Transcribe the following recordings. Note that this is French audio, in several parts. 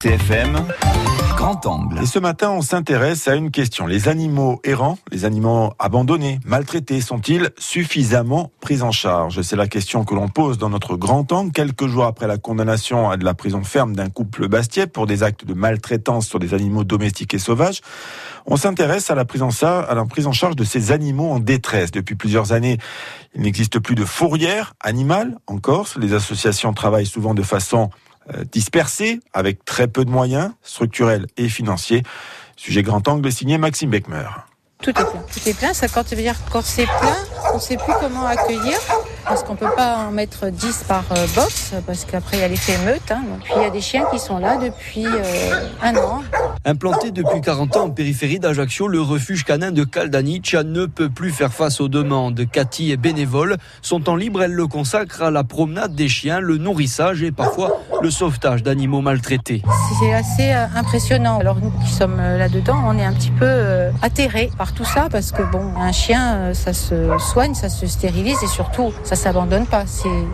TFM, grand angle. Et ce matin, on s'intéresse à une question. Les animaux errants, les animaux abandonnés, maltraités, sont-ils suffisamment pris en charge? C'est la question que l'on pose dans notre grand angle, quelques jours après la condamnation à de la prison ferme d'un couple bastiais pour des actes de maltraitance sur des animaux domestiques et sauvages. On s'intéresse à la prise en charge, à la prise en charge de ces animaux en détresse. Depuis plusieurs années, il n'existe plus de fourrière animale en Corse. Les associations travaillent souvent de façon euh, dispersés, avec très peu de moyens structurels et financiers. Sujet grand angle signé Maxime Beckmer. Tout est plein. Tout est plein. Ça, quand, quand c'est plein, on ne sait plus comment accueillir parce qu'on ne peut pas en mettre 10 par euh, box, parce qu'après il y a l'effet meute. Hein. Puis il y a des chiens qui sont là depuis euh, un an. Implanté depuis 40 ans en périphérie d'Ajaccio, le refuge canin de Caldanicia ne peut plus faire face aux demandes. Cathy est bénévole. Son temps libre, elle le consacre à la promenade des chiens, le nourrissage et parfois le sauvetage d'animaux maltraités. C'est assez euh, impressionnant. Alors nous qui sommes là-dedans, on est un petit peu atterrés par tout ça parce que bon, un chien, ça se soigne, ça se stérilise et surtout, ça s'abandonne pas.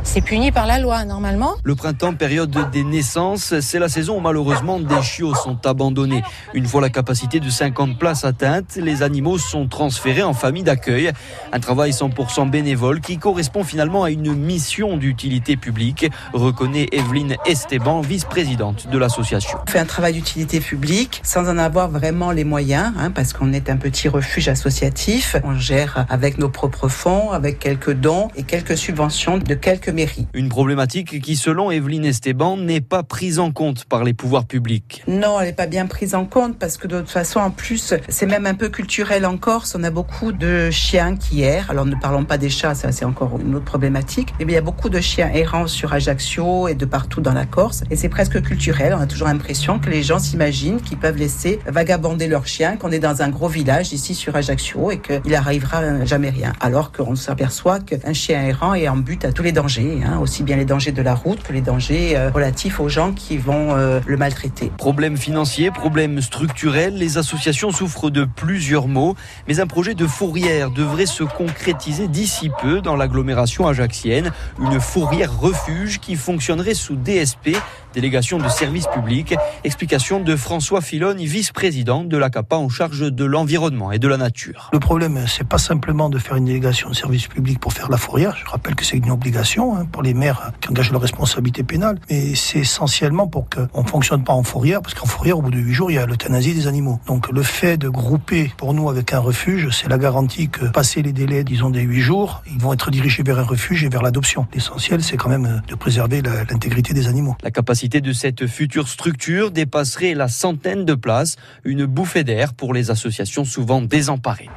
C'est puni par la loi normalement. Le printemps, période des naissances, c'est la saison où malheureusement des chiots sont abandonnés. Une fois la capacité de 50 places atteinte, les animaux sont transférés en famille d'accueil. Un travail 100% bénévole qui correspond finalement à une mission d'utilité publique, reconnaît Evelyne Esteban, vice-présidente de l'association. On fait un travail d'utilité publique sans en avoir vraiment les moyens, hein, parce qu'on est un petit refuge associatif. On gère avec nos propres fonds, avec quelques dons et quelques subventions de quelques mairies. Une problématique qui, selon Evelyne Esteban, n'est pas prise en compte par les pouvoirs publics. Non, elle n'est pas bien prise en compte parce que de toute façon, en plus, c'est même un peu culturel en Corse. On a beaucoup de chiens qui errent. Alors ne parlons pas des chats, ça c'est encore une autre problématique. Mais il y a beaucoup de chiens errants sur Ajaccio et de partout dans la Corse. Et c'est presque culturel. On a toujours l'impression que les gens s'imaginent qu'ils peuvent laisser vagabonder leurs chiens, qu'on est dans un gros village ici sur Ajaccio et qu'il arrivera jamais rien. Alors qu'on s'aperçoit qu'un chien errant et en but à tous les dangers, hein, aussi bien les dangers de la route que les dangers euh, relatifs aux gens qui vont euh, le maltraiter. Problème financier, problème structurel, les associations souffrent de plusieurs maux, mais un projet de fourrière devrait se concrétiser d'ici peu dans l'agglomération ajaxienne, une fourrière refuge qui fonctionnerait sous DSP délégation de service public. Explication de François Filoni, vice-président de la CAPA en charge de l'environnement et de la nature. Le problème, c'est pas simplement de faire une délégation de service public pour faire la fourrière. Je rappelle que c'est une obligation hein, pour les maires qui engagent leur responsabilité pénale, mais c'est essentiellement pour qu'on ne fonctionne pas en fourrière, parce qu'en fourrière, au bout de huit jours, il y a l'euthanasie des animaux. Donc le fait de grouper pour nous avec un refuge, c'est la garantie que passer les délais, disons des huit jours, ils vont être dirigés vers un refuge et vers l'adoption. L'essentiel, c'est quand même de préserver l'intégrité des animaux. La capacité de cette future structure dépasserait la centaine de places, une bouffée d'air pour les associations souvent désemparées.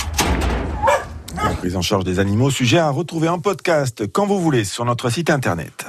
La prise en charge des animaux, sujet à retrouver en podcast quand vous voulez sur notre site internet.